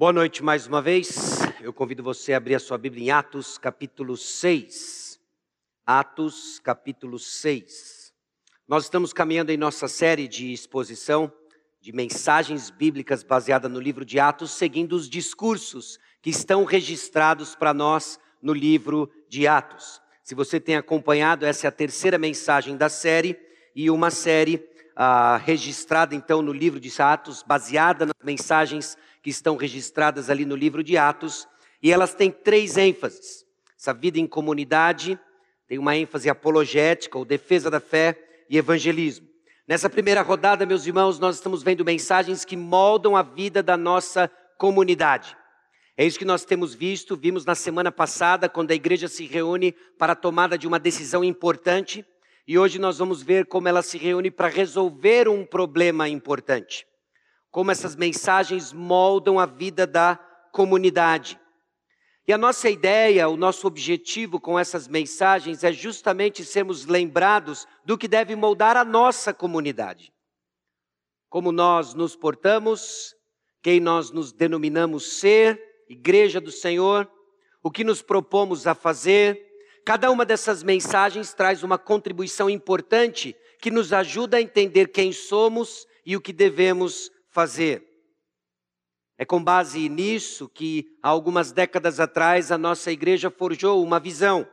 Boa noite mais uma vez. Eu convido você a abrir a sua Bíblia em Atos, capítulo 6. Atos, capítulo 6. Nós estamos caminhando em nossa série de exposição de mensagens bíblicas baseada no livro de Atos, seguindo os discursos que estão registrados para nós no livro de Atos. Se você tem acompanhado, essa é a terceira mensagem da série e uma série ah, registrada então no livro de Atos, baseada nas mensagens que estão registradas ali no livro de Atos, e elas têm três ênfases. Essa vida em comunidade tem uma ênfase apologética, ou defesa da fé e evangelismo. Nessa primeira rodada, meus irmãos, nós estamos vendo mensagens que moldam a vida da nossa comunidade. É isso que nós temos visto, vimos na semana passada, quando a igreja se reúne para a tomada de uma decisão importante, e hoje nós vamos ver como ela se reúne para resolver um problema importante como essas mensagens moldam a vida da comunidade. E a nossa ideia, o nosso objetivo com essas mensagens é justamente sermos lembrados do que deve moldar a nossa comunidade. Como nós nos portamos, quem nós nos denominamos ser, Igreja do Senhor, o que nos propomos a fazer. Cada uma dessas mensagens traz uma contribuição importante que nos ajuda a entender quem somos e o que devemos fazer. É com base nisso que, há algumas décadas atrás, a nossa igreja forjou uma visão,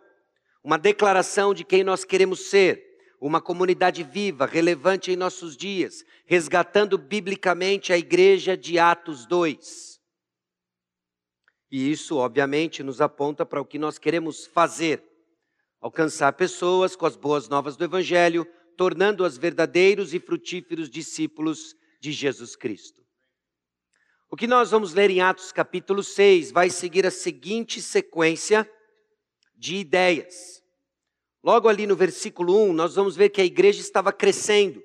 uma declaração de quem nós queremos ser, uma comunidade viva, relevante em nossos dias, resgatando biblicamente a igreja de Atos 2. E isso, obviamente, nos aponta para o que nós queremos fazer: alcançar pessoas com as boas novas do Evangelho, tornando-as verdadeiros e frutíferos discípulos de Jesus Cristo. O que nós vamos ler em Atos capítulo 6 vai seguir a seguinte sequência de ideias. Logo ali no versículo 1, nós vamos ver que a igreja estava crescendo.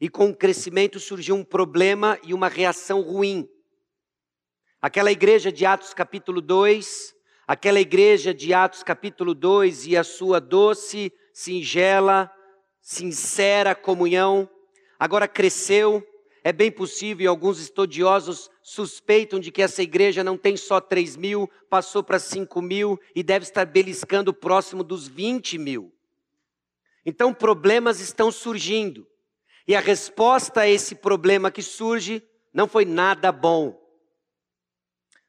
E com o crescimento surgiu um problema e uma reação ruim. Aquela igreja de Atos capítulo 2, aquela igreja de Atos capítulo 2 e a sua doce, singela, sincera comunhão, agora cresceu, é bem possível, e alguns estudiosos suspeitam de que essa igreja não tem só 3 mil, passou para 5 mil e deve estar beliscando próximo dos 20 mil. Então, problemas estão surgindo. E a resposta a esse problema que surge não foi nada bom.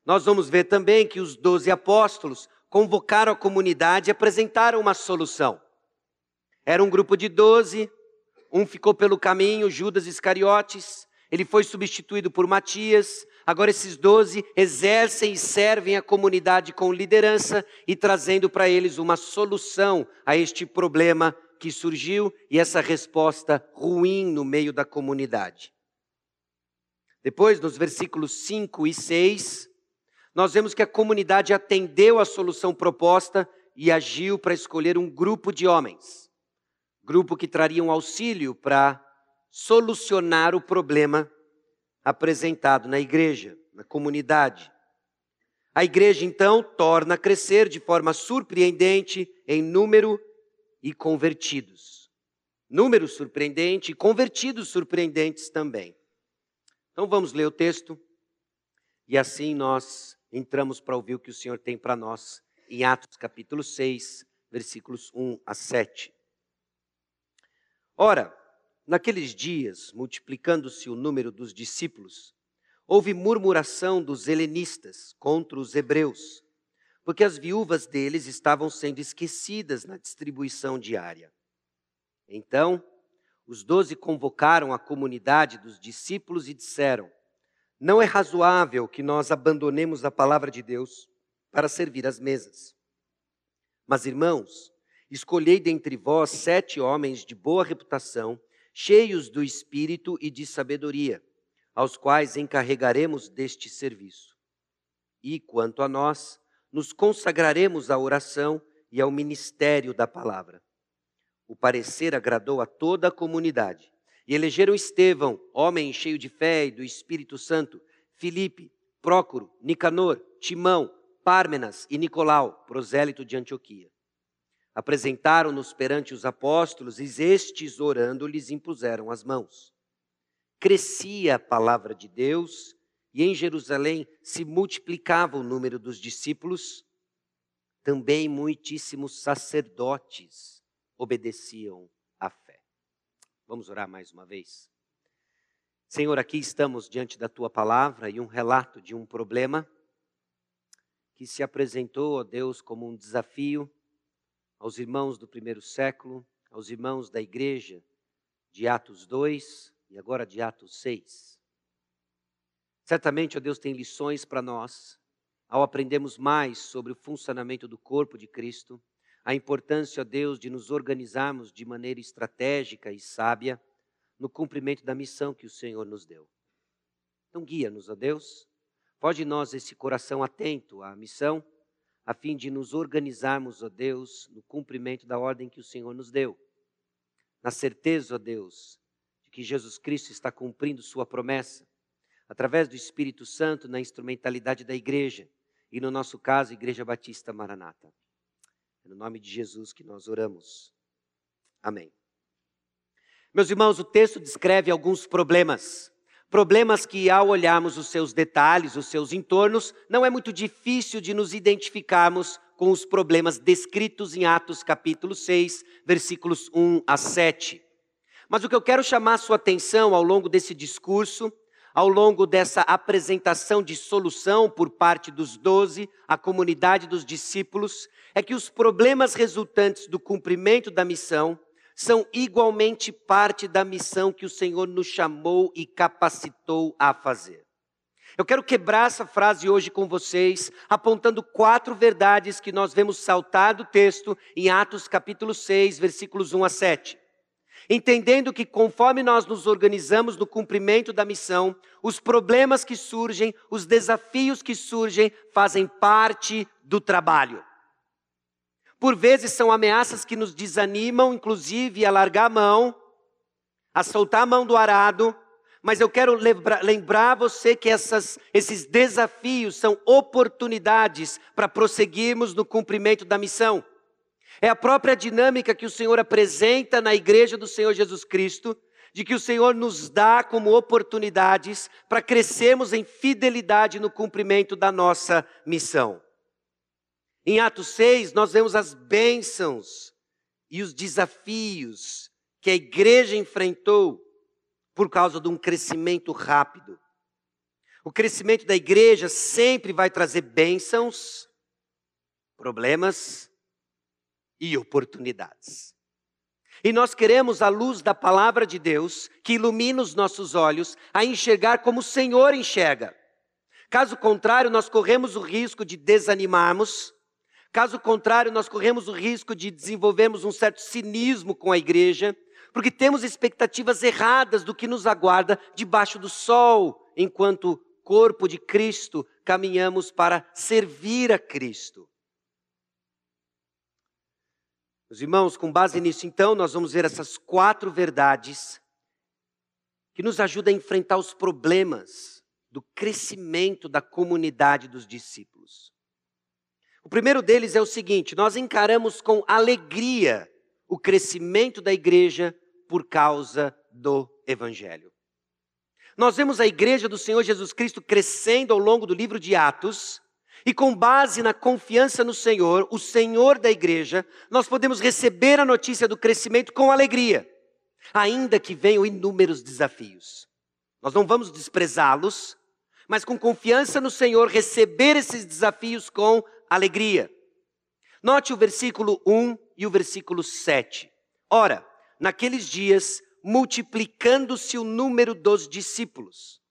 Nós vamos ver também que os doze apóstolos convocaram a comunidade e apresentaram uma solução. Era um grupo de doze, um ficou pelo caminho, Judas Iscariotes, ele foi substituído por Matias. Agora, esses doze exercem e servem a comunidade com liderança e trazendo para eles uma solução a este problema que surgiu e essa resposta ruim no meio da comunidade. Depois, nos versículos 5 e 6, nós vemos que a comunidade atendeu a solução proposta e agiu para escolher um grupo de homens. Grupo que traria um auxílio para solucionar o problema apresentado na igreja, na comunidade. A igreja, então, torna a crescer de forma surpreendente em número e convertidos. Número surpreendente e convertidos surpreendentes também. Então vamos ler o texto e assim nós entramos para ouvir o que o Senhor tem para nós em Atos capítulo 6, versículos 1 a 7. Ora, Naqueles dias, multiplicando-se o número dos discípulos, houve murmuração dos helenistas contra os hebreus, porque as viúvas deles estavam sendo esquecidas na distribuição diária. Então, os doze convocaram a comunidade dos discípulos e disseram: Não é razoável que nós abandonemos a palavra de Deus para servir às mesas. Mas, irmãos, escolhei dentre vós sete homens de boa reputação cheios do espírito e de sabedoria, aos quais encarregaremos deste serviço. E, quanto a nós, nos consagraremos à oração e ao ministério da palavra. O parecer agradou a toda a comunidade. E elegeram Estevão, homem cheio de fé e do Espírito Santo, Filipe, Prócoro, Nicanor, Timão, Pármenas e Nicolau, prosélito de Antioquia. Apresentaram-nos perante os apóstolos e estes, orando, lhes impuseram as mãos. Crescia a palavra de Deus e em Jerusalém se multiplicava o número dos discípulos, também muitíssimos sacerdotes obedeciam à fé. Vamos orar mais uma vez? Senhor, aqui estamos diante da tua palavra e um relato de um problema que se apresentou, ó Deus, como um desafio aos irmãos do primeiro século, aos irmãos da igreja de Atos 2 e agora de Atos 6. Certamente, ó Deus, tem lições para nós ao aprendermos mais sobre o funcionamento do corpo de Cristo, a importância, ó Deus, de nos organizarmos de maneira estratégica e sábia no cumprimento da missão que o Senhor nos deu. Então, guia-nos, ó Deus, Pode nós esse coração atento à missão, a fim de nos organizarmos, ó Deus, no cumprimento da ordem que o Senhor nos deu. Na certeza, ó Deus, de que Jesus Cristo está cumprindo sua promessa, através do Espírito Santo na instrumentalidade da igreja, e no nosso caso, Igreja Batista Maranata. É no nome de Jesus que nós oramos. Amém. Meus irmãos, o texto descreve alguns problemas Problemas que, ao olharmos os seus detalhes, os seus entornos, não é muito difícil de nos identificarmos com os problemas descritos em Atos capítulo 6, versículos 1 a 7. Mas o que eu quero chamar a sua atenção ao longo desse discurso, ao longo dessa apresentação de solução por parte dos doze, a comunidade dos discípulos, é que os problemas resultantes do cumprimento da missão são igualmente parte da missão que o Senhor nos chamou e capacitou a fazer. Eu quero quebrar essa frase hoje com vocês, apontando quatro verdades que nós vemos saltar do texto em Atos capítulo 6, versículos 1 a 7. Entendendo que conforme nós nos organizamos no cumprimento da missão, os problemas que surgem, os desafios que surgem, fazem parte do trabalho. Por vezes são ameaças que nos desanimam, inclusive a largar a mão, a soltar a mão do arado. Mas eu quero lembrar, você que essas, esses desafios são oportunidades para prosseguirmos no cumprimento da missão. É a própria dinâmica que o Senhor apresenta na igreja do Senhor Jesus Cristo, de que o Senhor nos dá como oportunidades para crescermos em fidelidade no cumprimento da nossa missão. Em Atos 6, nós vemos as bênçãos e os desafios que a igreja enfrentou por causa de um crescimento rápido. O crescimento da igreja sempre vai trazer bênçãos, problemas e oportunidades. E nós queremos a luz da palavra de Deus, que ilumina os nossos olhos, a enxergar como o Senhor enxerga. Caso contrário, nós corremos o risco de desanimarmos, Caso contrário, nós corremos o risco de desenvolvermos um certo cinismo com a igreja, porque temos expectativas erradas do que nos aguarda debaixo do sol, enquanto corpo de Cristo caminhamos para servir a Cristo. Meus irmãos, com base nisso, então, nós vamos ver essas quatro verdades que nos ajudam a enfrentar os problemas do crescimento da comunidade dos discípulos. O primeiro deles é o seguinte: nós encaramos com alegria o crescimento da igreja por causa do Evangelho. Nós vemos a igreja do Senhor Jesus Cristo crescendo ao longo do livro de Atos, e com base na confiança no Senhor, o Senhor da igreja, nós podemos receber a notícia do crescimento com alegria, ainda que venham inúmeros desafios. Nós não vamos desprezá-los, mas com confiança no Senhor, receber esses desafios com alegria. Note o versículo 1 e o versículo 7. Ora, naqueles dias, multiplicando-se o número dos discípulos.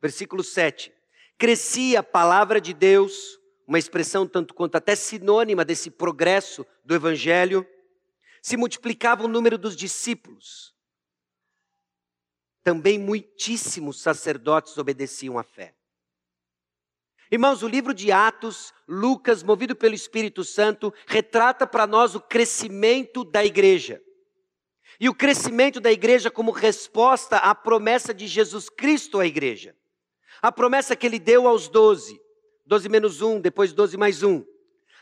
Versículo 7. Crescia a palavra de Deus, uma expressão tanto quanto até sinônima desse progresso do evangelho. Se multiplicava o número dos discípulos. Também muitíssimos sacerdotes obedeciam à fé. Irmãos, o livro de Atos, Lucas, movido pelo Espírito Santo, retrata para nós o crescimento da igreja. E o crescimento da igreja como resposta à promessa de Jesus Cristo à igreja. A promessa que ele deu aos doze, doze menos um, depois doze mais um.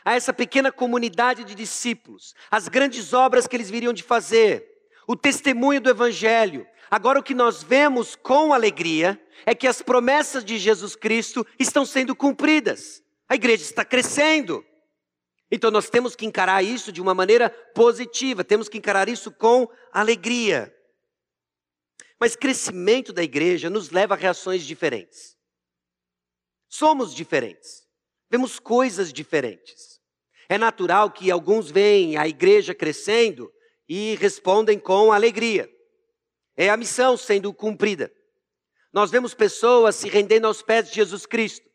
A essa pequena comunidade de discípulos, as grandes obras que eles viriam de fazer, o testemunho do Evangelho, Agora, o que nós vemos com alegria é que as promessas de Jesus Cristo estão sendo cumpridas. A igreja está crescendo. Então, nós temos que encarar isso de uma maneira positiva, temos que encarar isso com alegria. Mas crescimento da igreja nos leva a reações diferentes. Somos diferentes, vemos coisas diferentes. É natural que alguns veem a igreja crescendo e respondem com alegria. É a missão sendo cumprida. Nós vemos pessoas se rendendo aos pés de Jesus Cristo.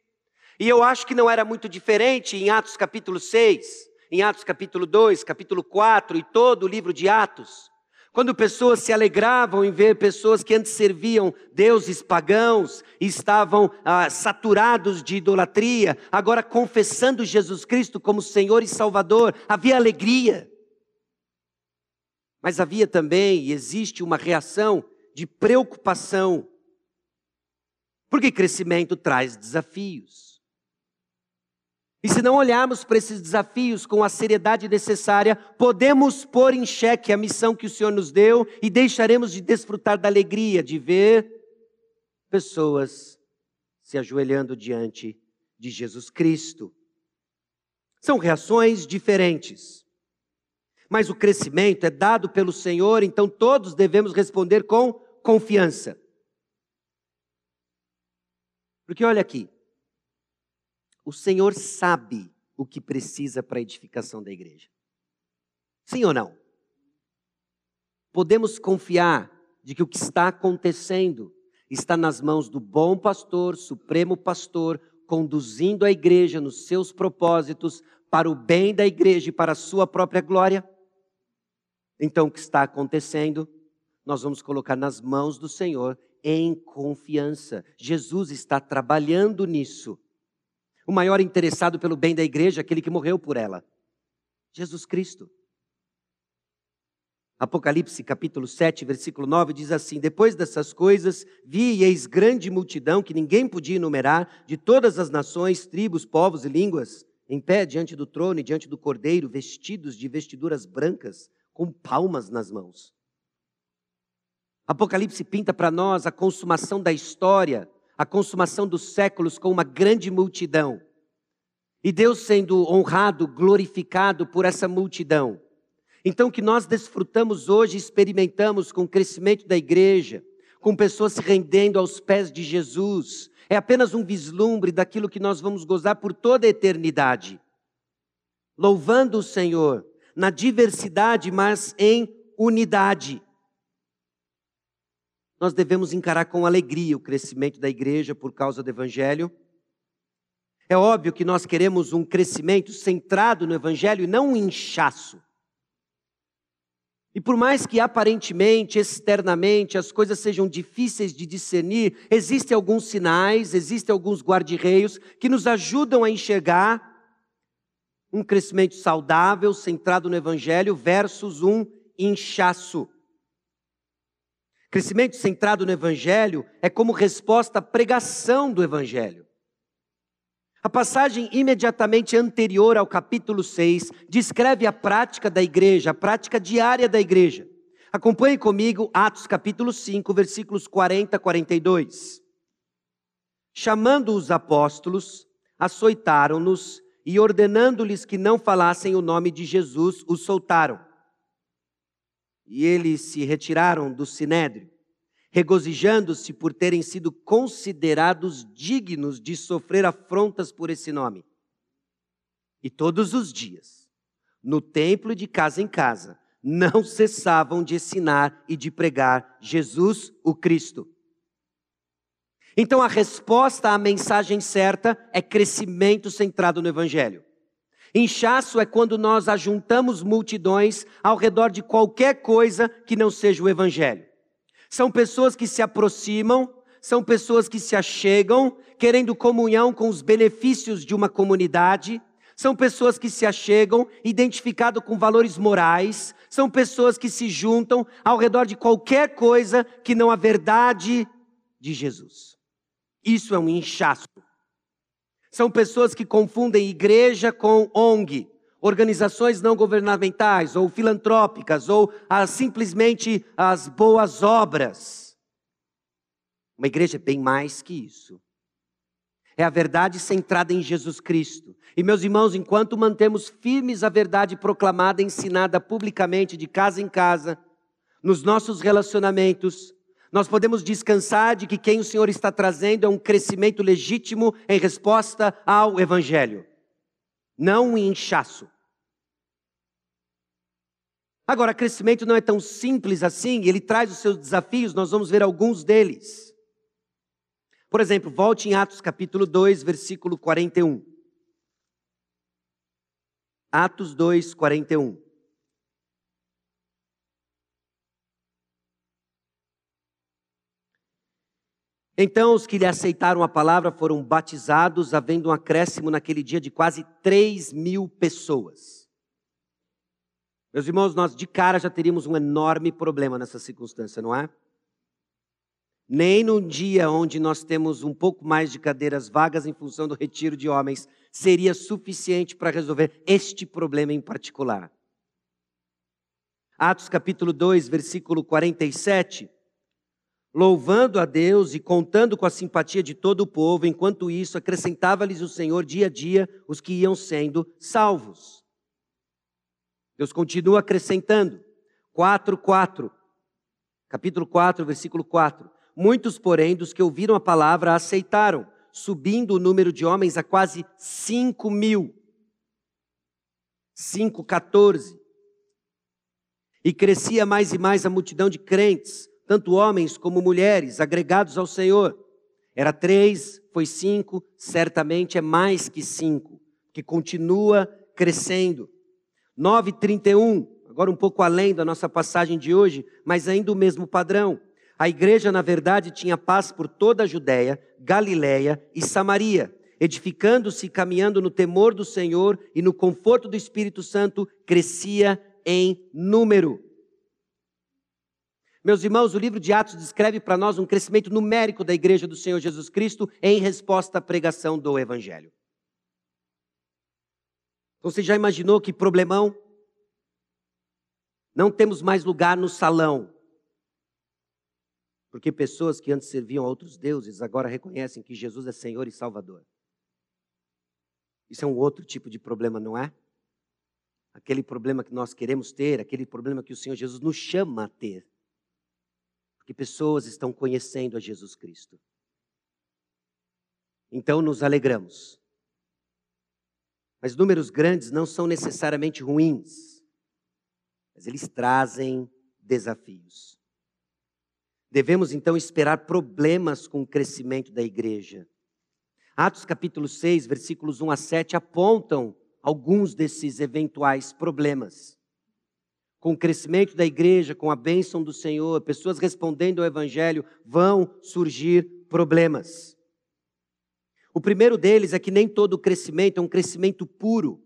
E eu acho que não era muito diferente em Atos capítulo 6, em Atos capítulo 2, capítulo 4 e todo o livro de Atos. Quando pessoas se alegravam em ver pessoas que antes serviam deuses pagãos e estavam ah, saturados de idolatria, agora confessando Jesus Cristo como Senhor e Salvador, havia alegria. Mas havia também e existe uma reação de preocupação, porque crescimento traz desafios. E se não olharmos para esses desafios com a seriedade necessária, podemos pôr em xeque a missão que o Senhor nos deu e deixaremos de desfrutar da alegria de ver pessoas se ajoelhando diante de Jesus Cristo. São reações diferentes. Mas o crescimento é dado pelo Senhor, então todos devemos responder com confiança. Porque olha aqui, o Senhor sabe o que precisa para a edificação da igreja. Sim ou não? Podemos confiar de que o que está acontecendo está nas mãos do bom pastor, supremo pastor, conduzindo a igreja nos seus propósitos para o bem da igreja e para a sua própria glória? Então, o que está acontecendo, nós vamos colocar nas mãos do Senhor em confiança. Jesus está trabalhando nisso. O maior interessado pelo bem da igreja, aquele que morreu por ela. Jesus Cristo. Apocalipse capítulo 7, versículo 9 diz assim: Depois dessas coisas, vi e eis grande multidão que ninguém podia enumerar, de todas as nações, tribos, povos e línguas, em pé diante do trono e diante do cordeiro, vestidos de vestiduras brancas, com palmas nas mãos. Apocalipse pinta para nós a consumação da história a consumação dos séculos com uma grande multidão. E Deus sendo honrado, glorificado por essa multidão. Então, que nós desfrutamos hoje, experimentamos com o crescimento da igreja, com pessoas se rendendo aos pés de Jesus, é apenas um vislumbre daquilo que nós vamos gozar por toda a eternidade. Louvando o Senhor na diversidade, mas em unidade nós devemos encarar com alegria o crescimento da igreja por causa do Evangelho. É óbvio que nós queremos um crescimento centrado no Evangelho e não um inchaço. E por mais que aparentemente, externamente, as coisas sejam difíceis de discernir, existem alguns sinais, existem alguns guarda-reios que nos ajudam a enxergar um crescimento saudável, centrado no Evangelho, versus um inchaço. Crescimento centrado no Evangelho é como resposta à pregação do Evangelho. A passagem imediatamente anterior ao capítulo 6 descreve a prática da igreja, a prática diária da igreja. Acompanhe comigo Atos capítulo 5, versículos 40 a 42. Chamando os apóstolos, açoitaram-nos e ordenando-lhes que não falassem o nome de Jesus, os soltaram e eles se retiraram do sinédrio, regozijando-se por terem sido considerados dignos de sofrer afrontas por esse nome. E todos os dias, no templo de casa em casa, não cessavam de ensinar e de pregar Jesus, o Cristo. Então a resposta à mensagem certa é crescimento centrado no Evangelho. Inchaço é quando nós ajuntamos multidões ao redor de qualquer coisa que não seja o Evangelho. São pessoas que se aproximam, são pessoas que se achegam, querendo comunhão com os benefícios de uma comunidade, são pessoas que se achegam, identificado com valores morais, são pessoas que se juntam ao redor de qualquer coisa que não a verdade de Jesus. Isso é um inchaço. São pessoas que confundem igreja com ONG, organizações não governamentais ou filantrópicas ou as, simplesmente as boas obras. Uma igreja é bem mais que isso. É a verdade centrada em Jesus Cristo. E meus irmãos, enquanto mantemos firmes a verdade proclamada, ensinada publicamente, de casa em casa, nos nossos relacionamentos, nós podemos descansar de que quem o Senhor está trazendo é um crescimento legítimo em resposta ao Evangelho, não um inchaço. Agora, crescimento não é tão simples assim, ele traz os seus desafios, nós vamos ver alguns deles. Por exemplo, volte em Atos capítulo 2, versículo 41. Atos 2, 41. Então os que lhe aceitaram a palavra foram batizados, havendo um acréscimo naquele dia de quase 3 mil pessoas. Meus irmãos, nós de cara já teríamos um enorme problema nessa circunstância, não é? Nem num dia onde nós temos um pouco mais de cadeiras vagas em função do retiro de homens, seria suficiente para resolver este problema em particular. Atos capítulo 2, versículo 47 louvando a Deus e contando com a simpatia de todo o povo, enquanto isso acrescentava-lhes o Senhor dia a dia os que iam sendo salvos. Deus continua acrescentando. 4, 4. Capítulo 4, versículo 4. Muitos, porém, dos que ouviram a palavra aceitaram, subindo o número de homens a quase 5 mil. 5, 14. E crescia mais e mais a multidão de crentes tanto homens como mulheres, agregados ao Senhor. Era três, foi cinco, certamente é mais que cinco, que continua crescendo. 9,31, agora um pouco além da nossa passagem de hoje, mas ainda o mesmo padrão. A igreja, na verdade, tinha paz por toda a Judéia, Galiléia e Samaria, edificando-se e caminhando no temor do Senhor e no conforto do Espírito Santo, crescia em número. Meus irmãos, o livro de Atos descreve para nós um crescimento numérico da igreja do Senhor Jesus Cristo em resposta à pregação do Evangelho. Então, você já imaginou que problemão? Não temos mais lugar no salão. Porque pessoas que antes serviam a outros deuses agora reconhecem que Jesus é Senhor e Salvador. Isso é um outro tipo de problema, não é? Aquele problema que nós queremos ter, aquele problema que o Senhor Jesus nos chama a ter porque pessoas estão conhecendo a Jesus Cristo. Então nos alegramos. Mas números grandes não são necessariamente ruins, mas eles trazem desafios. Devemos então esperar problemas com o crescimento da igreja. Atos capítulo 6, versículos 1 a 7 apontam alguns desses eventuais problemas com o crescimento da igreja, com a bênção do Senhor, pessoas respondendo ao Evangelho, vão surgir problemas. O primeiro deles é que nem todo crescimento é um crescimento puro,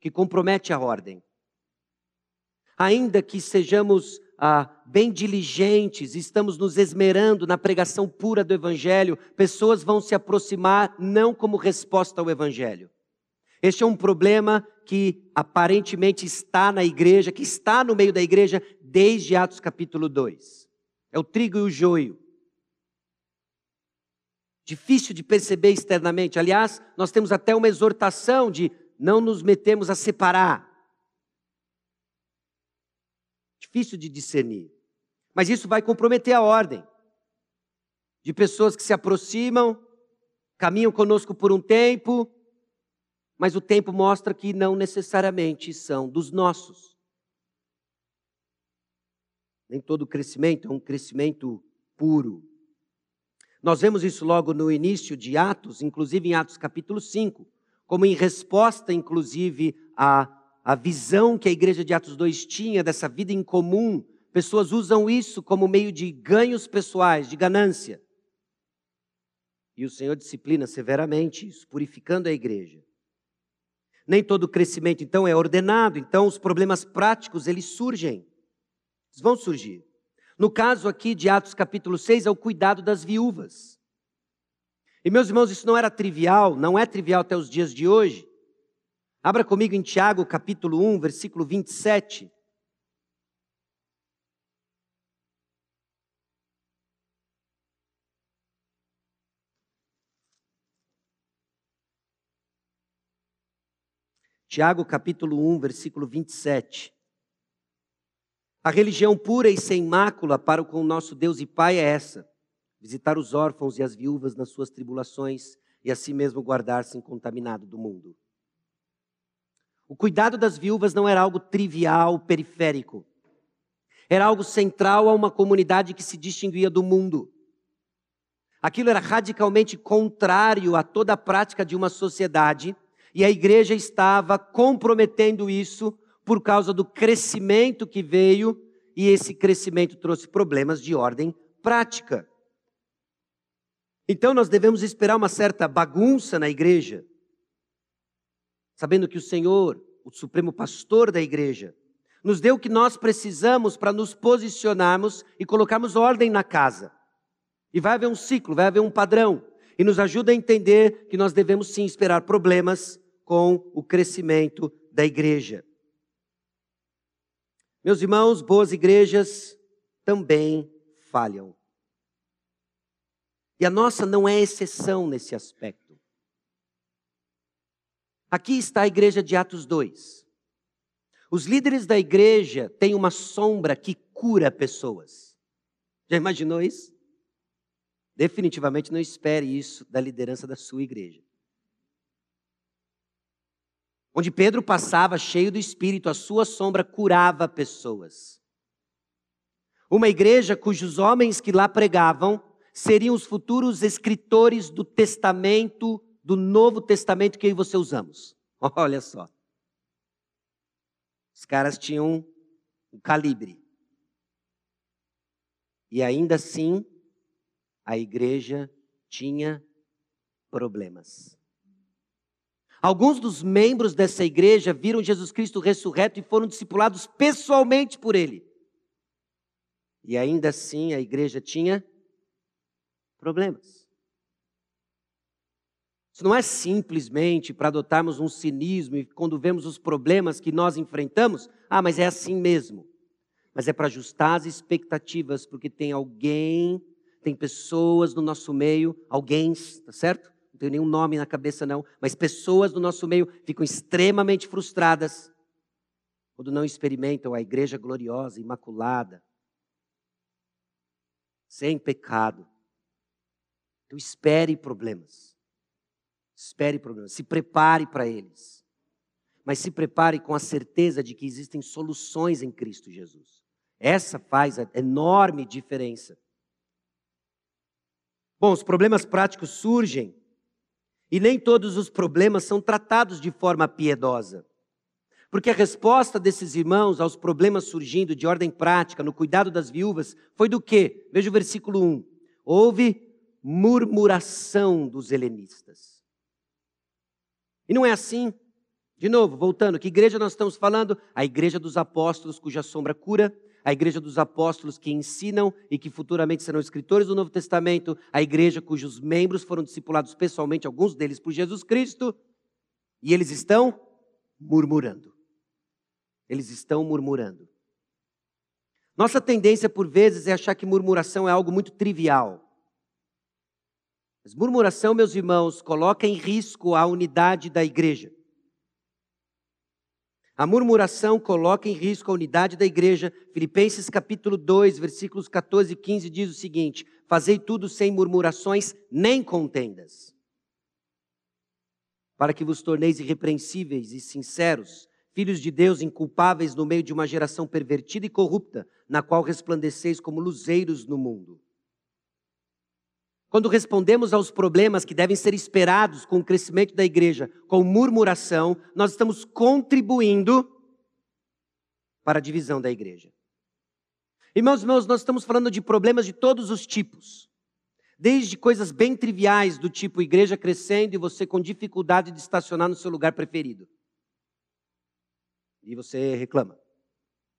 que compromete a ordem. Ainda que sejamos ah, bem diligentes, estamos nos esmerando na pregação pura do Evangelho, pessoas vão se aproximar não como resposta ao Evangelho. Este é um problema que aparentemente está na igreja, que está no meio da igreja desde Atos capítulo 2. É o trigo e o joio. Difícil de perceber externamente. Aliás, nós temos até uma exortação de não nos metemos a separar. Difícil de discernir. Mas isso vai comprometer a ordem de pessoas que se aproximam, caminham conosco por um tempo, mas o tempo mostra que não necessariamente são dos nossos. Nem todo crescimento é um crescimento puro. Nós vemos isso logo no início de Atos, inclusive em Atos capítulo 5, como em resposta, inclusive, à, à visão que a igreja de Atos 2 tinha dessa vida em comum. Pessoas usam isso como meio de ganhos pessoais, de ganância. E o Senhor disciplina severamente isso, purificando a igreja. Nem todo crescimento, então, é ordenado. Então, os problemas práticos, eles surgem. Eles vão surgir. No caso aqui de Atos capítulo 6, é o cuidado das viúvas. E, meus irmãos, isso não era trivial, não é trivial até os dias de hoje. Abra comigo em Tiago, capítulo 1, versículo 27. Tiago capítulo 1, versículo 27. A religião pura e sem mácula para com o nosso Deus e Pai é essa: visitar os órfãos e as viúvas nas suas tribulações e assim mesmo guardar-se incontaminado do mundo. O cuidado das viúvas não era algo trivial, periférico. Era algo central a uma comunidade que se distinguia do mundo. Aquilo era radicalmente contrário a toda a prática de uma sociedade e a igreja estava comprometendo isso por causa do crescimento que veio, e esse crescimento trouxe problemas de ordem prática. Então nós devemos esperar uma certa bagunça na igreja, sabendo que o Senhor, o supremo pastor da igreja, nos deu o que nós precisamos para nos posicionarmos e colocarmos ordem na casa. E vai haver um ciclo, vai haver um padrão. E nos ajuda a entender que nós devemos sim esperar problemas com o crescimento da igreja. Meus irmãos, boas igrejas também falham. E a nossa não é exceção nesse aspecto. Aqui está a igreja de Atos 2. Os líderes da igreja têm uma sombra que cura pessoas. Já imaginou isso? Definitivamente não espere isso da liderança da sua igreja. Onde Pedro passava cheio do Espírito, a sua sombra curava pessoas. Uma igreja cujos homens que lá pregavam seriam os futuros escritores do Testamento, do Novo Testamento que eu e você usamos. Olha só. Os caras tinham um calibre. E ainda assim, a igreja tinha problemas. Alguns dos membros dessa igreja viram Jesus Cristo ressurreto e foram discipulados pessoalmente por ele. E ainda assim a igreja tinha problemas. Isso não é simplesmente para adotarmos um cinismo e quando vemos os problemas que nós enfrentamos, ah, mas é assim mesmo. Mas é para ajustar as expectativas, porque tem alguém, tem pessoas no nosso meio, alguém, tá certo? Tenho nenhum nome na cabeça não, mas pessoas do nosso meio ficam extremamente frustradas quando não experimentam a igreja gloriosa, imaculada, sem pecado. Então espere problemas. Espere problemas, se prepare para eles. Mas se prepare com a certeza de que existem soluções em Cristo Jesus. Essa faz a enorme diferença. Bom, os problemas práticos surgem e nem todos os problemas são tratados de forma piedosa. Porque a resposta desses irmãos aos problemas surgindo de ordem prática no cuidado das viúvas foi do quê? Veja o versículo 1. Houve murmuração dos helenistas. E não é assim. De novo, voltando, que igreja nós estamos falando? A igreja dos apóstolos, cuja sombra cura, a igreja dos apóstolos que ensinam e que futuramente serão escritores do Novo Testamento, a igreja cujos membros foram discipulados pessoalmente, alguns deles por Jesus Cristo, e eles estão murmurando. Eles estão murmurando. Nossa tendência, por vezes, é achar que murmuração é algo muito trivial. Mas murmuração, meus irmãos, coloca em risco a unidade da igreja. A murmuração coloca em risco a unidade da igreja. Filipenses capítulo 2, versículos 14 e 15 diz o seguinte: Fazei tudo sem murmurações nem contendas, para que vos torneis irrepreensíveis e sinceros, filhos de Deus inculpáveis no meio de uma geração pervertida e corrupta, na qual resplandeceis como luzeiros no mundo. Quando respondemos aos problemas que devem ser esperados com o crescimento da igreja, com murmuração, nós estamos contribuindo para a divisão da igreja. Irmãos, irmãos, nós estamos falando de problemas de todos os tipos. Desde coisas bem triviais, do tipo igreja crescendo e você com dificuldade de estacionar no seu lugar preferido. E você reclama.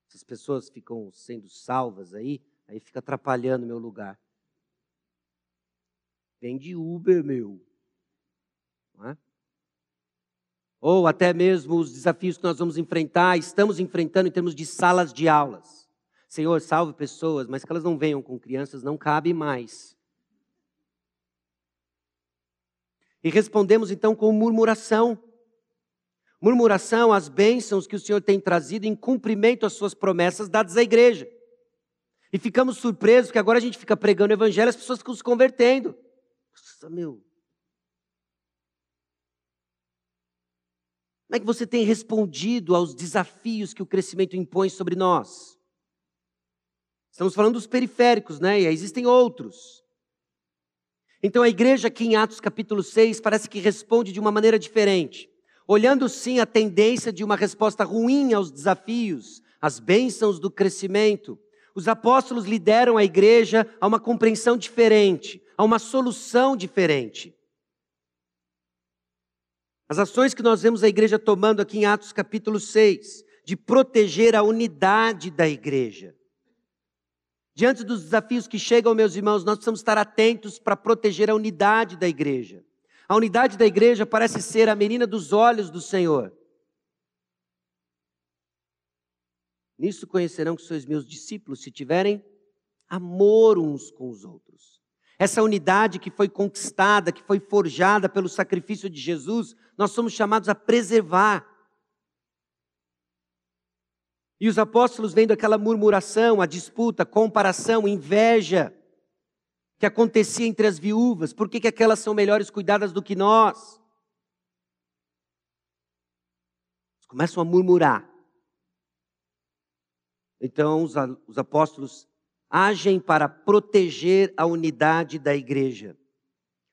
Essas pessoas ficam sendo salvas aí, aí fica atrapalhando meu lugar. Vem de Uber, meu. É? ou até mesmo os desafios que nós vamos enfrentar, estamos enfrentando em termos de salas de aulas. Senhor, salve pessoas, mas que elas não venham com crianças, não cabe mais. E respondemos então com murmuração. Murmuração às bênçãos que o Senhor tem trazido em cumprimento às suas promessas dadas à igreja. E ficamos surpresos que agora a gente fica pregando o evangelho, as pessoas ficam se convertendo. Nossa, meu. Como é que você tem respondido aos desafios que o crescimento impõe sobre nós? Estamos falando dos periféricos, né? E existem outros. Então a igreja aqui em Atos capítulo 6 parece que responde de uma maneira diferente. Olhando sim a tendência de uma resposta ruim aos desafios, às bênçãos do crescimento, os apóstolos lideram a igreja a uma compreensão diferente, a uma solução diferente. As ações que nós vemos a igreja tomando aqui em Atos capítulo 6, de proteger a unidade da igreja. Diante dos desafios que chegam, meus irmãos, nós precisamos estar atentos para proteger a unidade da igreja. A unidade da igreja parece ser a menina dos olhos do Senhor. Nisso conhecerão que sois meus discípulos, se tiverem amor uns com os outros. Essa unidade que foi conquistada, que foi forjada pelo sacrifício de Jesus, nós somos chamados a preservar. E os apóstolos vendo aquela murmuração, a disputa, comparação, inveja que acontecia entre as viúvas, por que, que aquelas são melhores cuidadas do que nós? Eles começam a murmurar. Então os apóstolos agem para proteger a unidade da igreja.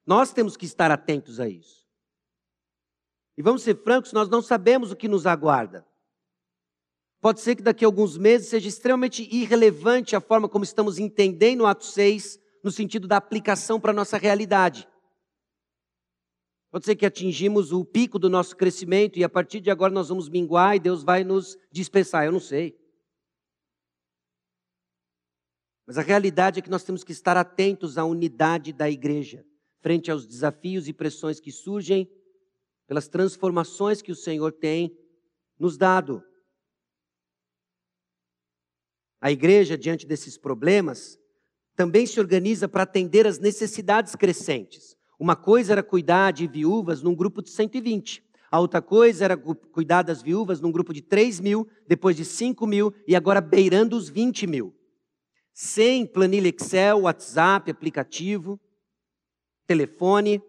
Nós temos que estar atentos a isso. E vamos ser francos, nós não sabemos o que nos aguarda. Pode ser que daqui a alguns meses seja extremamente irrelevante a forma como estamos entendendo o ato 6, no sentido da aplicação para a nossa realidade. Pode ser que atingimos o pico do nosso crescimento e a partir de agora nós vamos minguar e Deus vai nos dispensar. Eu não sei. Mas a realidade é que nós temos que estar atentos à unidade da igreja, frente aos desafios e pressões que surgem pelas transformações que o Senhor tem nos dado. A igreja, diante desses problemas, também se organiza para atender às necessidades crescentes. Uma coisa era cuidar de viúvas num grupo de 120. A outra coisa era cuidar das viúvas num grupo de 3 mil, depois de 5 mil e agora beirando os 20 mil sem planilha Excel, WhatsApp, aplicativo, telefone.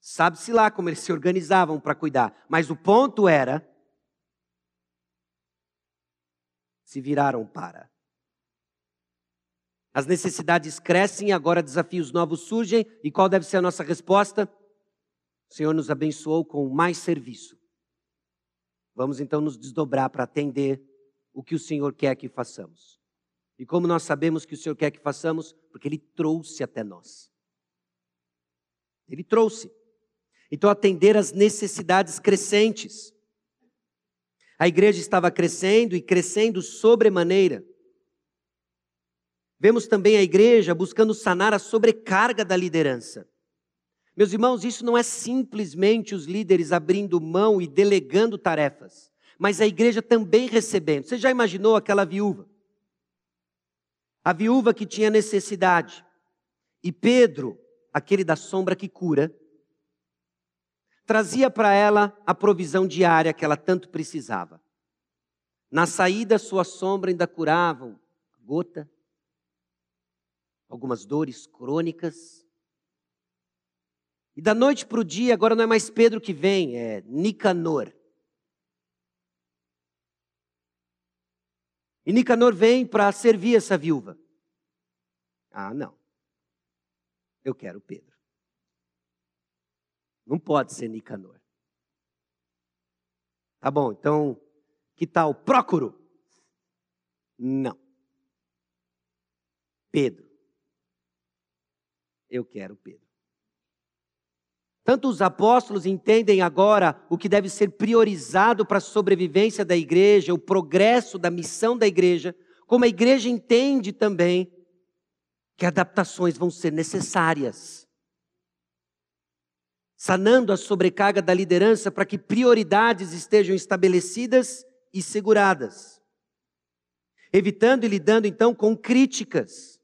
Sabe-se lá como eles se organizavam para cuidar, mas o ponto era: se viraram para. As necessidades crescem, agora desafios novos surgem, e qual deve ser a nossa resposta? O Senhor nos abençoou com mais serviço. Vamos então nos desdobrar para atender o que o Senhor quer que façamos. E como nós sabemos que o Senhor quer que façamos? Porque Ele trouxe até nós. Ele trouxe. Então, atender às necessidades crescentes. A igreja estava crescendo e crescendo sobremaneira. Vemos também a igreja buscando sanar a sobrecarga da liderança. Meus irmãos, isso não é simplesmente os líderes abrindo mão e delegando tarefas mas a igreja também recebendo. Você já imaginou aquela viúva? A viúva que tinha necessidade. E Pedro, aquele da sombra que cura, trazia para ela a provisão diária que ela tanto precisava. Na saída, sua sombra ainda curava gota, algumas dores crônicas. E da noite para o dia, agora não é mais Pedro que vem, é Nicanor. E Nicanor vem para servir essa viúva. Ah, não. Eu quero Pedro. Não pode ser Nicanor. Tá bom, então, que tal Prócoro? Não. Pedro. Eu quero Pedro. Tanto os apóstolos entendem agora o que deve ser priorizado para a sobrevivência da igreja, o progresso da missão da igreja, como a igreja entende também que adaptações vão ser necessárias. sanando a sobrecarga da liderança para que prioridades estejam estabelecidas e seguradas, evitando e lidando então com críticas.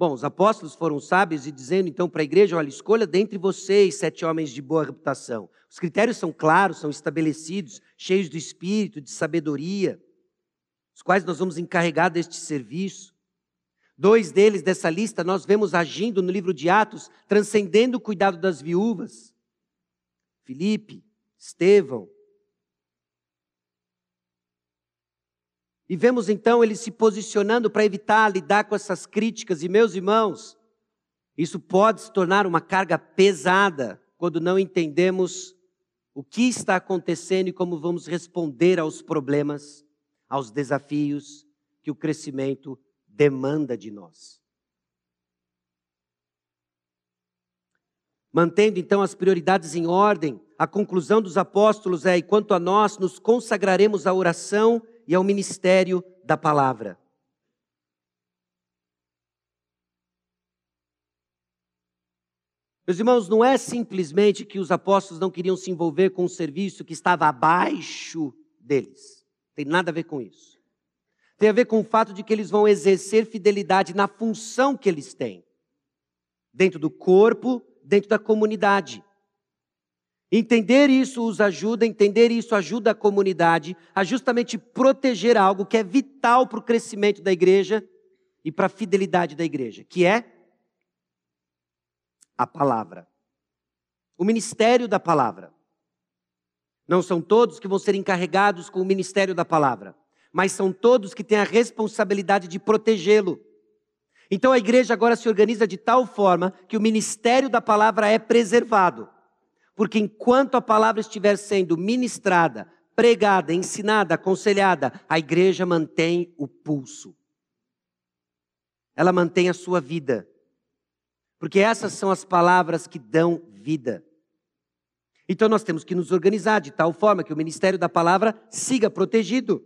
Bom, os apóstolos foram sábios e dizendo então para a igreja: olha, escolha dentre vocês sete homens de boa reputação. Os critérios são claros, são estabelecidos, cheios do espírito, de sabedoria, os quais nós vamos encarregar deste serviço. Dois deles dessa lista nós vemos agindo no livro de Atos, transcendendo o cuidado das viúvas. Filipe, Estevão. E vemos então ele se posicionando para evitar lidar com essas críticas. E meus irmãos, isso pode se tornar uma carga pesada quando não entendemos o que está acontecendo e como vamos responder aos problemas, aos desafios que o crescimento demanda de nós. Mantendo então as prioridades em ordem, a conclusão dos apóstolos é: e quanto a nós, nos consagraremos à oração e ao ministério da palavra. Meus irmãos, não é simplesmente que os apóstolos não queriam se envolver com um serviço que estava abaixo deles. Tem nada a ver com isso tem a ver com o fato de que eles vão exercer fidelidade na função que eles têm, dentro do corpo, dentro da comunidade. Entender isso os ajuda, entender isso ajuda a comunidade a justamente proteger algo que é vital para o crescimento da igreja e para a fidelidade da igreja, que é a palavra. O ministério da palavra. Não são todos que vão ser encarregados com o ministério da palavra mas são todos que têm a responsabilidade de protegê-lo. Então a igreja agora se organiza de tal forma que o ministério da palavra é preservado. Porque enquanto a palavra estiver sendo ministrada, pregada, ensinada, aconselhada, a igreja mantém o pulso. Ela mantém a sua vida. Porque essas são as palavras que dão vida. Então nós temos que nos organizar de tal forma que o ministério da palavra siga protegido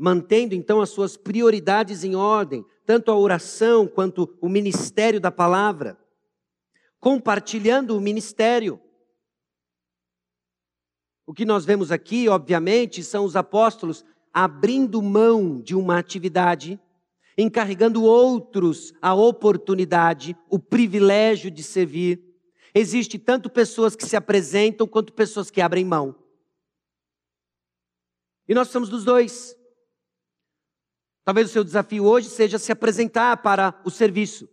mantendo então as suas prioridades em ordem, tanto a oração quanto o ministério da palavra, compartilhando o ministério. O que nós vemos aqui, obviamente, são os apóstolos abrindo mão de uma atividade, encarregando outros a oportunidade, o privilégio de servir. Existe tanto pessoas que se apresentam quanto pessoas que abrem mão. E nós somos dos dois. Talvez o seu desafio hoje seja se apresentar para o serviço.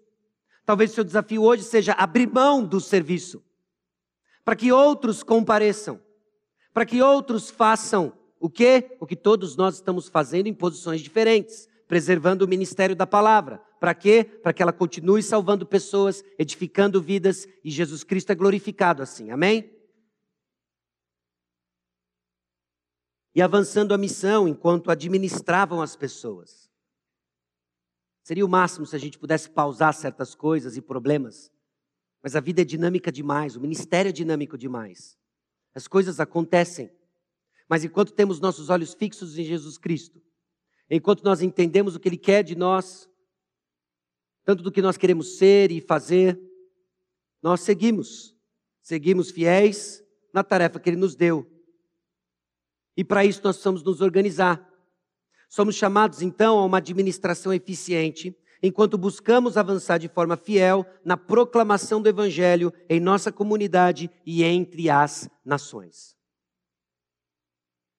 Talvez o seu desafio hoje seja abrir mão do serviço. Para que outros compareçam. Para que outros façam o que? O que todos nós estamos fazendo em posições diferentes, preservando o ministério da palavra. Para quê? Para que ela continue salvando pessoas, edificando vidas e Jesus Cristo é glorificado assim. Amém? E avançando a missão enquanto administravam as pessoas. Seria o máximo se a gente pudesse pausar certas coisas e problemas. Mas a vida é dinâmica demais, o ministério é dinâmico demais. As coisas acontecem. Mas enquanto temos nossos olhos fixos em Jesus Cristo, enquanto nós entendemos o que Ele quer de nós, tanto do que nós queremos ser e fazer, nós seguimos. Seguimos fiéis na tarefa que Ele nos deu. E para isso nós precisamos nos organizar. Somos chamados então a uma administração eficiente, enquanto buscamos avançar de forma fiel na proclamação do Evangelho em nossa comunidade e entre as nações.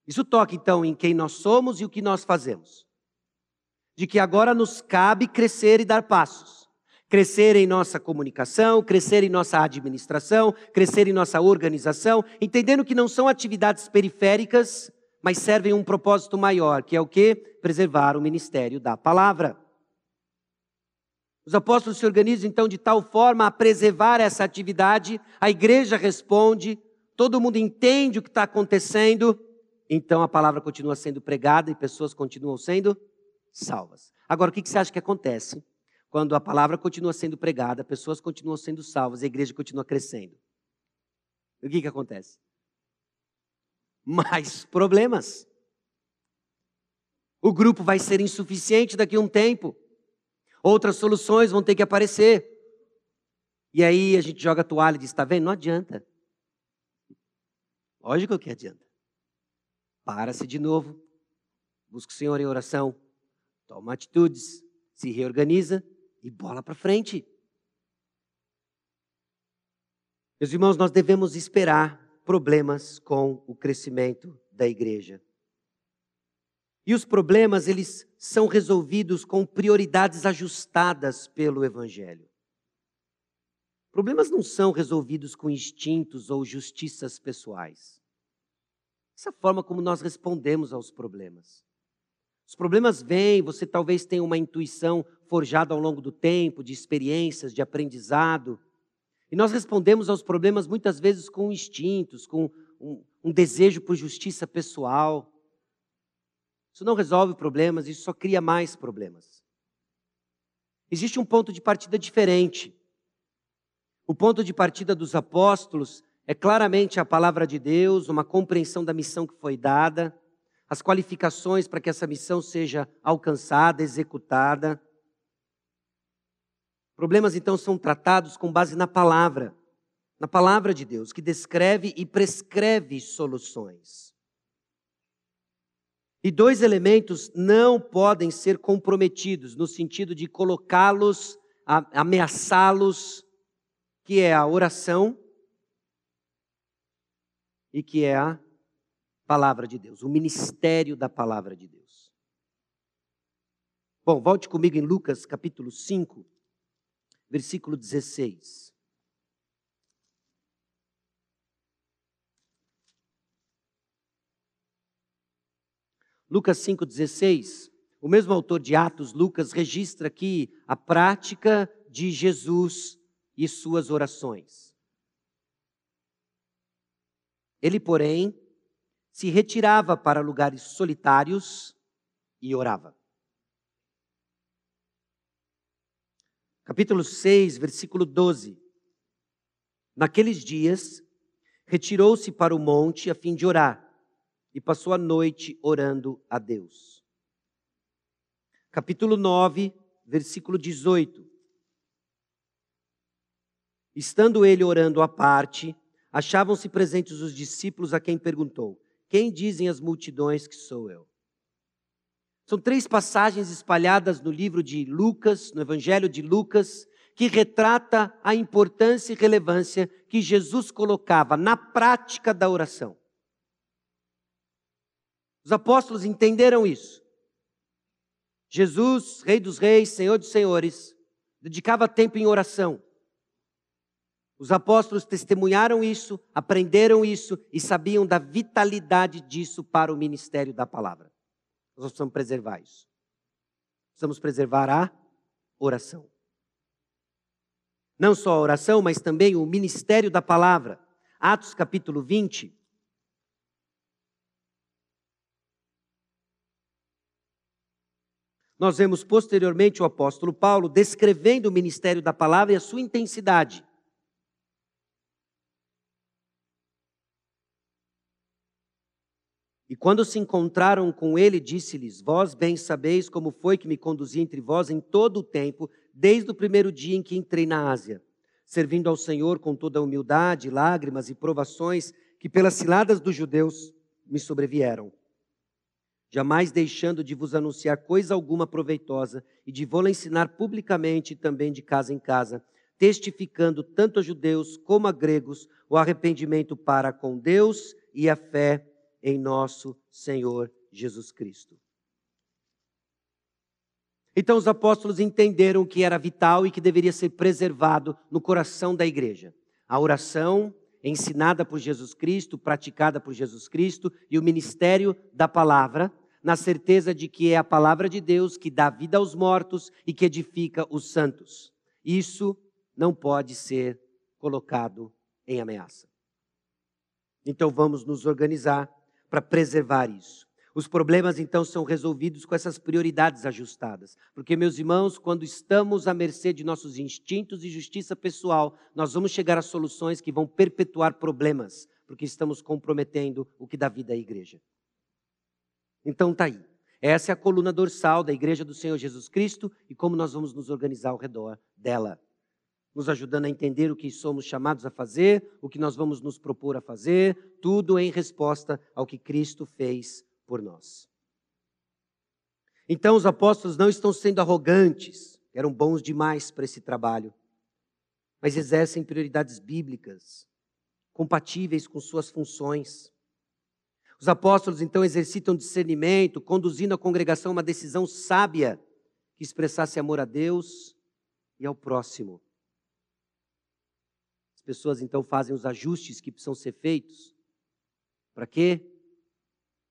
Isso toca então em quem nós somos e o que nós fazemos. De que agora nos cabe crescer e dar passos. Crescer em nossa comunicação, crescer em nossa administração, crescer em nossa organização, entendendo que não são atividades periféricas, mas servem um propósito maior, que é o que? Preservar o ministério da palavra. Os apóstolos se organizam então de tal forma a preservar essa atividade, a igreja responde, todo mundo entende o que está acontecendo, então a palavra continua sendo pregada e pessoas continuam sendo salvas. Agora, o que você acha que acontece quando a palavra continua sendo pregada, pessoas continuam sendo salvas, a igreja continua crescendo? O que, que acontece? Mais problemas. O grupo vai ser insuficiente daqui a um tempo. Outras soluções vão ter que aparecer. E aí a gente joga a toalha e diz: está vendo? Não adianta. Lógico que adianta. Para-se de novo, busca o Senhor em oração, toma atitudes, se reorganiza e bola para frente. Meus irmãos, nós devemos esperar problemas com o crescimento da igreja. E os problemas, eles são resolvidos com prioridades ajustadas pelo evangelho. Problemas não são resolvidos com instintos ou justiças pessoais. Essa forma como nós respondemos aos problemas. Os problemas vêm, você talvez tenha uma intuição forjada ao longo do tempo, de experiências, de aprendizado. E nós respondemos aos problemas muitas vezes com instintos, com um, um desejo por justiça pessoal. Isso não resolve problemas, isso só cria mais problemas. Existe um ponto de partida diferente. O ponto de partida dos apóstolos é claramente a palavra de Deus, uma compreensão da missão que foi dada, as qualificações para que essa missão seja alcançada, executada. Problemas então são tratados com base na palavra, na palavra de Deus, que descreve e prescreve soluções. E dois elementos não podem ser comprometidos no sentido de colocá-los, ameaçá-los que é a oração e que é a palavra de Deus, o ministério da palavra de Deus. Bom, volte comigo em Lucas capítulo 5, versículo 16. Lucas 5,16, o mesmo autor de Atos, Lucas, registra aqui a prática de Jesus e suas orações. Ele, porém, se retirava para lugares solitários e orava. Capítulo 6, versículo 12. Naqueles dias, retirou-se para o monte a fim de orar e passou a noite orando a Deus. Capítulo 9, versículo 18. Estando ele orando à parte, achavam-se presentes os discípulos a quem perguntou: Quem dizem as multidões que sou eu? São três passagens espalhadas no livro de Lucas, no Evangelho de Lucas, que retrata a importância e relevância que Jesus colocava na prática da oração. Os apóstolos entenderam isso. Jesus, Rei dos Reis, Senhor dos Senhores, dedicava tempo em oração. Os apóstolos testemunharam isso, aprenderam isso e sabiam da vitalidade disso para o ministério da palavra. Nós precisamos preservar isso. Precisamos preservar a oração. Não só a oração, mas também o ministério da palavra. Atos capítulo 20. Nós vemos posteriormente o apóstolo Paulo descrevendo o ministério da palavra e a sua intensidade. Quando se encontraram com ele, disse-lhes: Vós bem sabeis como foi que me conduzi entre vós em todo o tempo, desde o primeiro dia em que entrei na Ásia, servindo ao Senhor com toda a humildade, lágrimas e provações que pelas ciladas dos judeus me sobrevieram. Jamais deixando de vos anunciar coisa alguma proveitosa e de vou-la ensinar publicamente também de casa em casa, testificando tanto a judeus como a gregos o arrependimento para com Deus e a fé em nosso Senhor Jesus Cristo. Então os apóstolos entenderam que era vital e que deveria ser preservado no coração da igreja. A oração ensinada por Jesus Cristo, praticada por Jesus Cristo e o ministério da palavra, na certeza de que é a palavra de Deus que dá vida aos mortos e que edifica os santos. Isso não pode ser colocado em ameaça. Então vamos nos organizar para preservar isso. Os problemas então são resolvidos com essas prioridades ajustadas. Porque, meus irmãos, quando estamos à mercê de nossos instintos e justiça pessoal, nós vamos chegar a soluções que vão perpetuar problemas, porque estamos comprometendo o que dá vida à igreja. Então tá aí. Essa é a coluna dorsal da Igreja do Senhor Jesus Cristo e como nós vamos nos organizar ao redor dela. Nos ajudando a entender o que somos chamados a fazer, o que nós vamos nos propor a fazer, tudo em resposta ao que Cristo fez por nós. Então, os apóstolos não estão sendo arrogantes, eram bons demais para esse trabalho, mas exercem prioridades bíblicas, compatíveis com suas funções. Os apóstolos então exercitam discernimento, conduzindo a congregação a uma decisão sábia que expressasse amor a Deus e ao próximo. As pessoas então fazem os ajustes que precisam ser feitos. Para quê?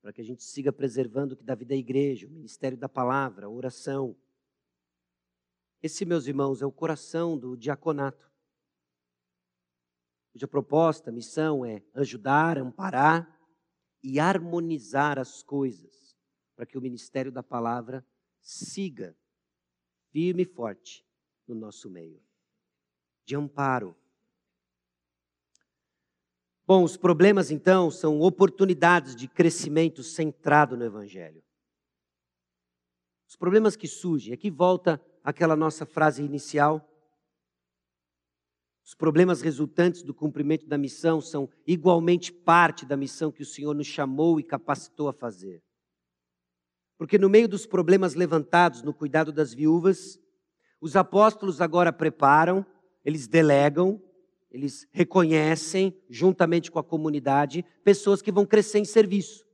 Para que a gente siga preservando o que dá vida à igreja, o ministério da palavra, a oração. Esse, meus irmãos, é o coração do diaconato. Cuja proposta, missão é ajudar, amparar, e harmonizar as coisas para que o ministério da palavra siga firme e forte no nosso meio. De amparo. Bom, os problemas então são oportunidades de crescimento centrado no Evangelho. Os problemas que surgem, aqui volta aquela nossa frase inicial os problemas resultantes do cumprimento da missão são igualmente parte da missão que o Senhor nos chamou e capacitou a fazer. Porque no meio dos problemas levantados no cuidado das viúvas, os apóstolos agora preparam, eles delegam, eles reconhecem, juntamente com a comunidade, pessoas que vão crescer em serviço.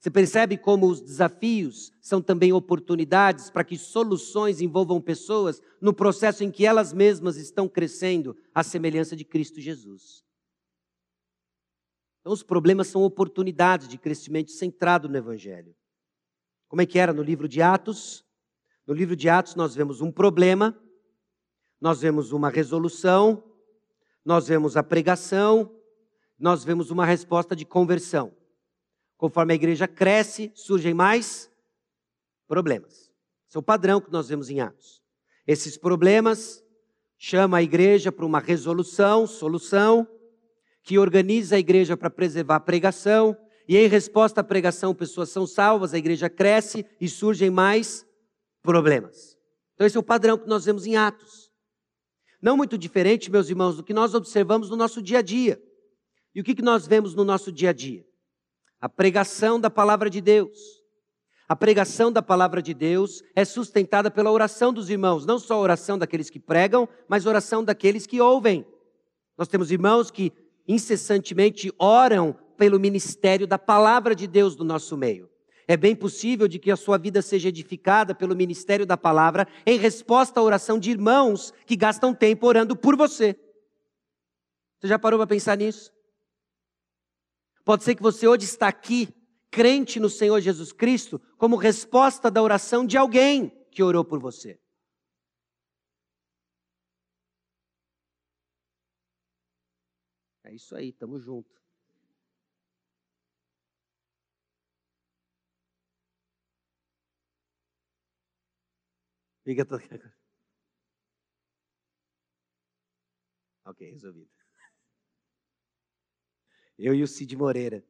Você percebe como os desafios são também oportunidades para que soluções envolvam pessoas no processo em que elas mesmas estão crescendo à semelhança de Cristo Jesus. Então, os problemas são oportunidades de crescimento centrado no Evangelho. Como é que era no livro de Atos? No livro de Atos, nós vemos um problema, nós vemos uma resolução, nós vemos a pregação, nós vemos uma resposta de conversão. Conforme a igreja cresce, surgem mais problemas. Esse é o padrão que nós vemos em Atos. Esses problemas chamam a igreja para uma resolução, solução, que organiza a igreja para preservar a pregação, e em resposta à pregação, pessoas são salvas, a igreja cresce e surgem mais problemas. Então, esse é o padrão que nós vemos em Atos. Não muito diferente, meus irmãos, do que nós observamos no nosso dia a dia. E o que, que nós vemos no nosso dia a dia? a pregação da palavra de Deus. A pregação da palavra de Deus é sustentada pela oração dos irmãos, não só a oração daqueles que pregam, mas a oração daqueles que ouvem. Nós temos irmãos que incessantemente oram pelo ministério da palavra de Deus do nosso meio. É bem possível de que a sua vida seja edificada pelo ministério da palavra em resposta à oração de irmãos que gastam tempo orando por você. Você já parou para pensar nisso? Pode ser que você hoje está aqui, crente no Senhor Jesus Cristo, como resposta da oração de alguém que orou por você. É isso aí, tamo junto. Fica. Ok, resolvido. Eu e o Cid Moreira.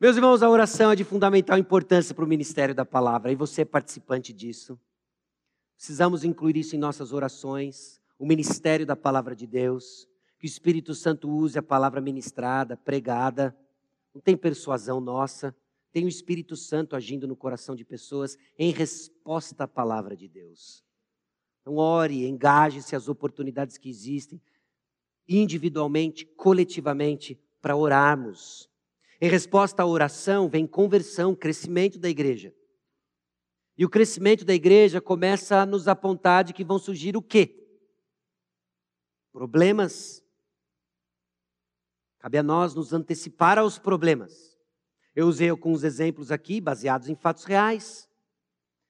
Meus irmãos, a oração é de fundamental importância para o ministério da palavra e você é participante disso. Precisamos incluir isso em nossas orações, o ministério da palavra de Deus, que o Espírito Santo use a palavra ministrada, pregada. Não tem persuasão nossa, tem o Espírito Santo agindo no coração de pessoas em resposta à palavra de Deus. Então, ore, engaje-se as oportunidades que existem, individualmente, coletivamente, para orarmos. Em resposta à oração, vem conversão, crescimento da igreja. E o crescimento da igreja começa a nos apontar de que vão surgir o quê? Problemas. Cabe a nós nos antecipar aos problemas. Eu usei alguns exemplos aqui, baseados em fatos reais.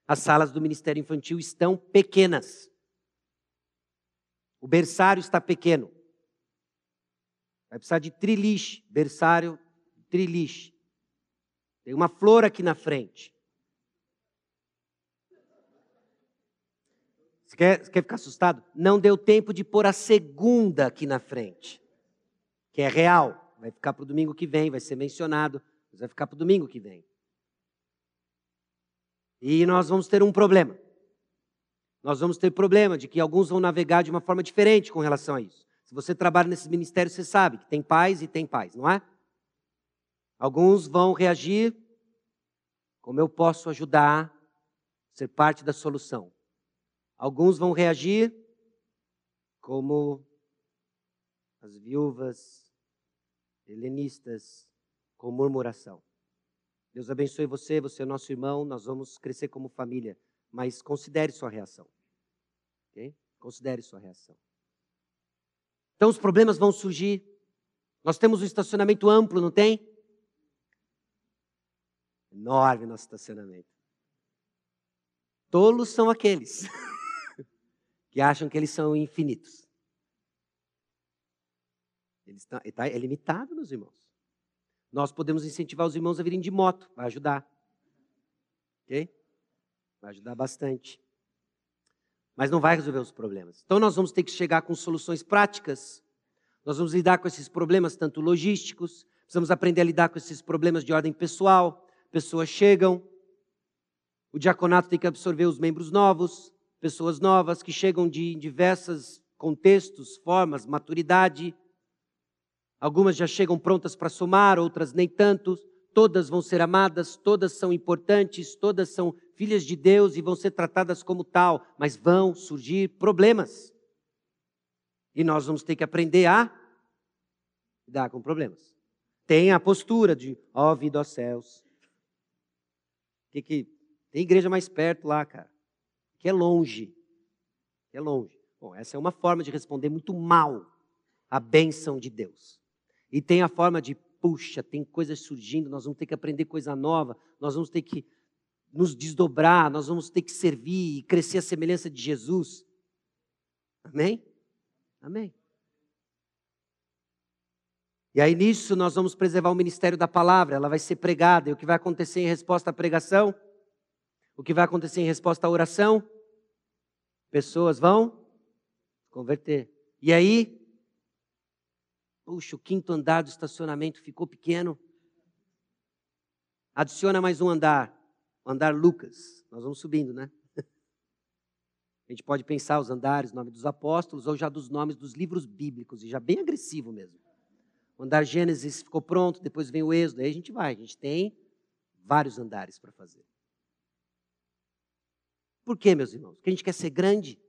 As salas do Ministério Infantil estão pequenas. O berçário está pequeno. Vai precisar de triliche, berçário, triliche. Tem uma flor aqui na frente. Você quer, quer ficar assustado? Não deu tempo de pôr a segunda aqui na frente, que é real, vai ficar para o domingo que vem, vai ser mencionado, mas vai ficar para o domingo que vem. E nós vamos ter um problema. Nós vamos ter problema de que alguns vão navegar de uma forma diferente com relação a isso. Se você trabalha nesse ministério, você sabe que tem pais e tem pais, não é? Alguns vão reagir como eu posso ajudar, ser parte da solução. Alguns vão reagir como as viúvas helenistas com murmuração. Deus abençoe você, você é nosso irmão, nós vamos crescer como família, mas considere sua reação. Okay? Considere sua reação. Então os problemas vão surgir. Nós temos um estacionamento amplo, não tem? Enorme nosso estacionamento. Tolos são aqueles que acham que eles são infinitos. Ele está, é limitado, meus irmãos. Nós podemos incentivar os irmãos a virem de moto, vai ajudar. Ok? Vai ajudar bastante. Mas não vai resolver os problemas. Então nós vamos ter que chegar com soluções práticas. Nós vamos lidar com esses problemas, tanto logísticos, precisamos aprender a lidar com esses problemas de ordem pessoal. Pessoas chegam, o diaconato tem que absorver os membros novos, pessoas novas que chegam de diversos contextos, formas, maturidade. Algumas já chegam prontas para somar, outras nem tanto. Todas vão ser amadas, todas são importantes, todas são filhas de Deus e vão ser tratadas como tal, mas vão surgir problemas. E nós vamos ter que aprender a lidar com problemas. Tem a postura de, ó oh, vida aos céus. Que que tem igreja mais perto lá, cara. Que é longe. Que é longe. Bom, essa é uma forma de responder muito mal à bênção de Deus. E tem a forma de, puxa, tem coisas surgindo, nós vamos ter que aprender coisa nova, nós vamos ter que nos desdobrar, nós vamos ter que servir e crescer a semelhança de Jesus. Amém? Amém. E aí nisso nós vamos preservar o ministério da palavra, ela vai ser pregada, e o que vai acontecer em resposta à pregação? O que vai acontecer em resposta à oração? Pessoas vão converter. E aí, Puxa, o quinto andar do estacionamento ficou pequeno. Adiciona mais um andar, o andar Lucas. Nós vamos subindo, né? A gente pode pensar os andares, nome dos apóstolos, ou já dos nomes dos livros bíblicos, e já bem agressivo mesmo. O andar Gênesis ficou pronto, depois vem o Êxodo, aí a gente vai. A gente tem vários andares para fazer. Por quê, meus irmãos? Porque a gente quer ser grande.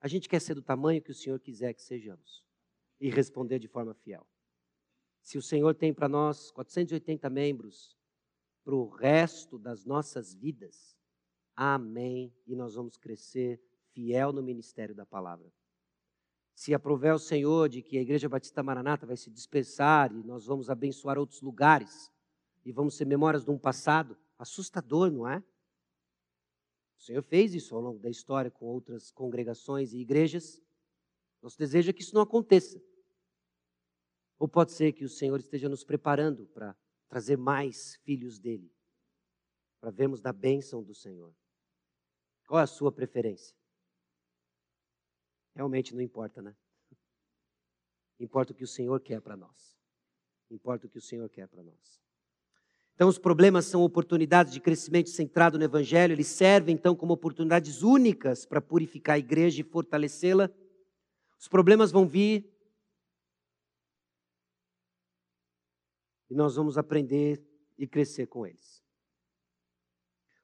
A gente quer ser do tamanho que o Senhor quiser que sejamos e responder de forma fiel. Se o Senhor tem para nós 480 membros para o resto das nossas vidas, amém. E nós vamos crescer fiel no ministério da palavra. Se aprover o Senhor de que a Igreja Batista Maranata vai se dispersar e nós vamos abençoar outros lugares e vamos ser memórias de um passado assustador, não é? O Senhor fez isso ao longo da história com outras congregações e igrejas. Nosso desejo é que isso não aconteça. Ou pode ser que o Senhor esteja nos preparando para trazer mais filhos dele, para vermos da bênção do Senhor. Qual é a sua preferência? Realmente não importa, né? Importa o que o Senhor quer para nós. Importa o que o Senhor quer para nós. Então, os problemas são oportunidades de crescimento centrado no Evangelho, eles servem então como oportunidades únicas para purificar a igreja e fortalecê-la os problemas vão vir. E nós vamos aprender e crescer com eles.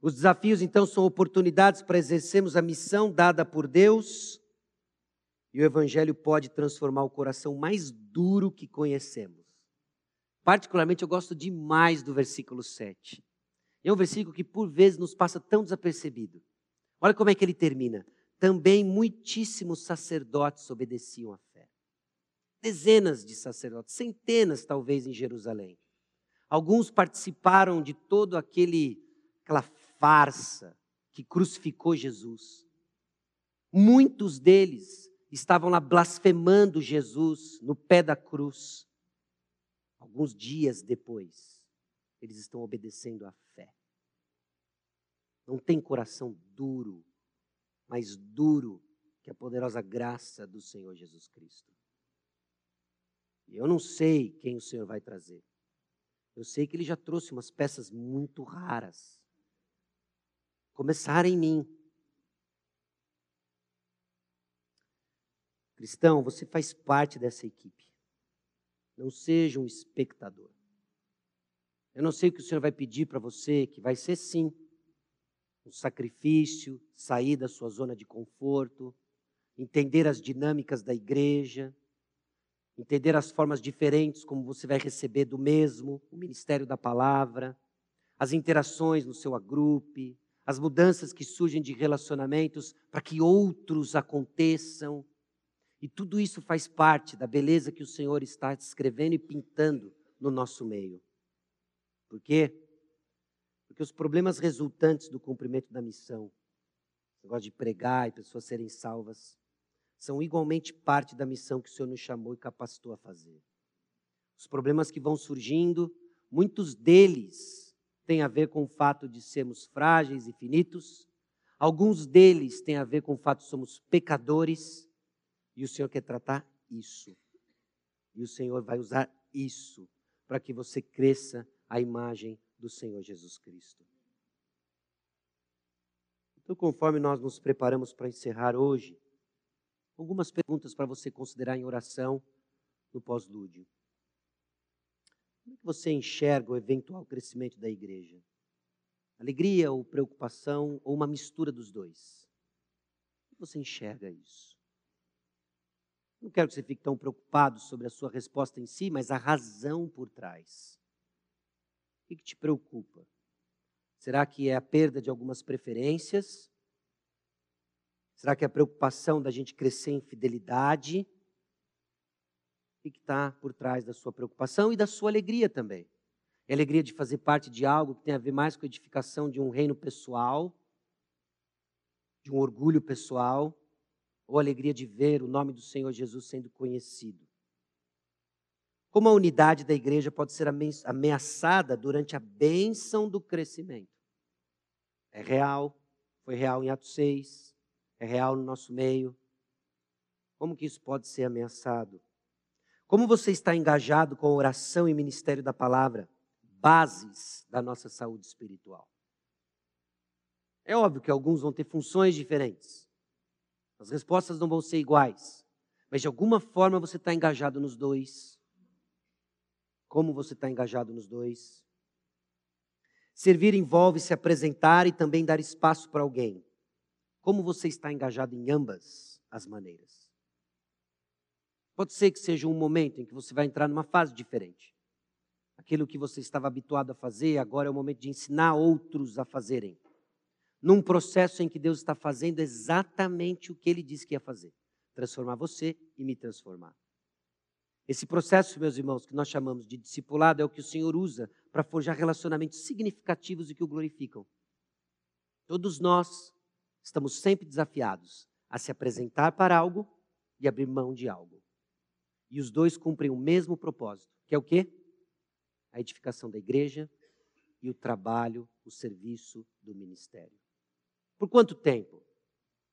Os desafios, então, são oportunidades para exercermos a missão dada por Deus. E o Evangelho pode transformar o coração mais duro que conhecemos. Particularmente, eu gosto demais do versículo 7. É um versículo que, por vezes, nos passa tão desapercebido. Olha como é que ele termina também muitíssimos sacerdotes obedeciam à fé. Dezenas de sacerdotes, centenas talvez em Jerusalém. Alguns participaram de todo aquele aquela farsa que crucificou Jesus. Muitos deles estavam lá blasfemando Jesus no pé da cruz. Alguns dias depois, eles estão obedecendo à fé. Não tem coração duro mais duro que a poderosa graça do Senhor Jesus Cristo. Eu não sei quem o Senhor vai trazer. Eu sei que Ele já trouxe umas peças muito raras. Começaram em mim. Cristão, você faz parte dessa equipe. Não seja um espectador. Eu não sei o que o Senhor vai pedir para você, que vai ser sim um sacrifício, sair da sua zona de conforto, entender as dinâmicas da igreja, entender as formas diferentes como você vai receber do mesmo, o ministério da palavra, as interações no seu agrupe, as mudanças que surgem de relacionamentos para que outros aconteçam. E tudo isso faz parte da beleza que o Senhor está escrevendo e pintando no nosso meio. Por quê? Porque os problemas resultantes do cumprimento da missão, negócio de pregar e pessoas serem salvas, são igualmente parte da missão que o Senhor nos chamou e capacitou a fazer. Os problemas que vão surgindo, muitos deles têm a ver com o fato de sermos frágeis e finitos, alguns deles têm a ver com o fato de somos pecadores e o Senhor quer tratar isso. E o Senhor vai usar isso para que você cresça à imagem do Senhor Jesus Cristo. Então, conforme nós nos preparamos para encerrar hoje, algumas perguntas para você considerar em oração no pós-lúdio. Como é que você enxerga o eventual crescimento da igreja? Alegria ou preocupação ou uma mistura dos dois? Como você enxerga isso? Não quero que você fique tão preocupado sobre a sua resposta em si, mas a razão por trás. Que, que te preocupa? Será que é a perda de algumas preferências? Será que é a preocupação da gente crescer em fidelidade? O que está por trás da sua preocupação e da sua alegria também? É alegria de fazer parte de algo que tem a ver mais com a edificação de um reino pessoal, de um orgulho pessoal, ou alegria de ver o nome do Senhor Jesus sendo conhecido. Como a unidade da igreja pode ser ameaçada durante a bênção do crescimento? É real, foi real em Atos 6, é real no nosso meio. Como que isso pode ser ameaçado? Como você está engajado com a oração e ministério da palavra, bases da nossa saúde espiritual? É óbvio que alguns vão ter funções diferentes. As respostas não vão ser iguais. Mas de alguma forma você está engajado nos dois. Como você está engajado nos dois? Servir envolve se apresentar e também dar espaço para alguém. Como você está engajado em ambas as maneiras? Pode ser que seja um momento em que você vai entrar numa fase diferente. Aquilo que você estava habituado a fazer, agora é o momento de ensinar outros a fazerem num processo em que Deus está fazendo exatamente o que ele disse que ia fazer: transformar você e me transformar. Esse processo, meus irmãos, que nós chamamos de discipulado, é o que o Senhor usa para forjar relacionamentos significativos e que o glorificam. Todos nós estamos sempre desafiados a se apresentar para algo e abrir mão de algo. E os dois cumprem o mesmo propósito, que é o quê? A edificação da igreja e o trabalho, o serviço do ministério. Por quanto tempo?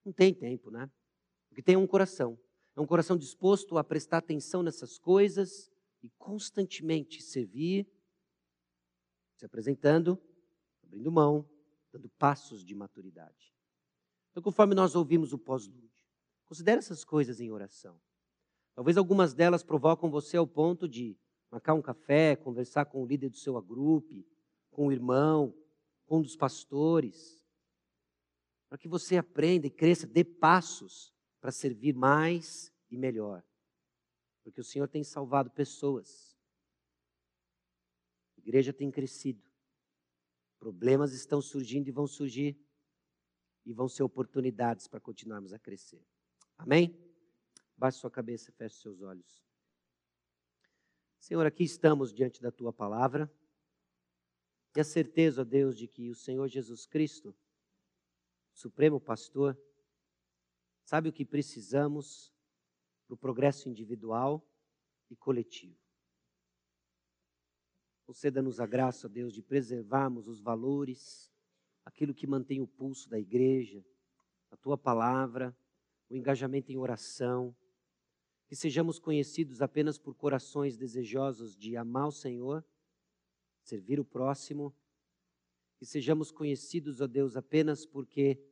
Não tem tempo, né? Porque tem um coração. É um coração disposto a prestar atenção nessas coisas e constantemente servir, se apresentando, abrindo mão, dando passos de maturidade. Então, conforme nós ouvimos o pós-lúdio, considere essas coisas em oração. Talvez algumas delas provocam você ao ponto de marcar um café, conversar com o líder do seu agrupe, com o irmão, com um dos pastores, para que você aprenda e cresça, dê passos para servir mais e melhor. Porque o Senhor tem salvado pessoas. A igreja tem crescido. Problemas estão surgindo e vão surgir. E vão ser oportunidades para continuarmos a crescer. Amém? Baixe sua cabeça, feche seus olhos. Senhor, aqui estamos diante da tua palavra. E a certeza, ó Deus, de que o Senhor Jesus Cristo Supremo Pastor, sabe o que precisamos para o progresso individual e coletivo. Conceda-nos a graça, Deus, de preservarmos os valores, aquilo que mantém o pulso da igreja, a tua palavra, o engajamento em oração. Que sejamos conhecidos apenas por corações desejosos de amar o Senhor, servir o próximo. Que sejamos conhecidos, ó Deus, apenas porque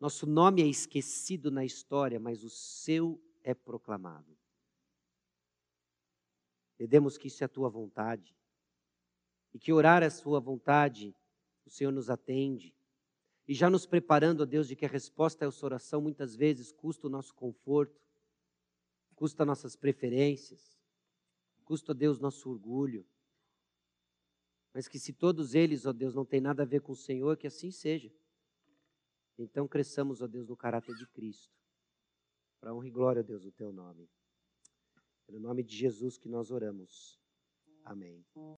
nosso nome é esquecido na história, mas o seu é proclamado. Entendemos que isso é a tua vontade e que orar a sua vontade, o Senhor nos atende. E já nos preparando, ó Deus, de que a resposta a essa oração muitas vezes custa o nosso conforto, custa nossas preferências, custa, ó Deus, nosso orgulho. Mas que se todos eles, ó Deus, não tem nada a ver com o Senhor, que assim seja. Então cresçamos, ó Deus, no caráter de Cristo. Para honra e glória, ó Deus, o teu nome. É no nome de Jesus que nós oramos. Amém.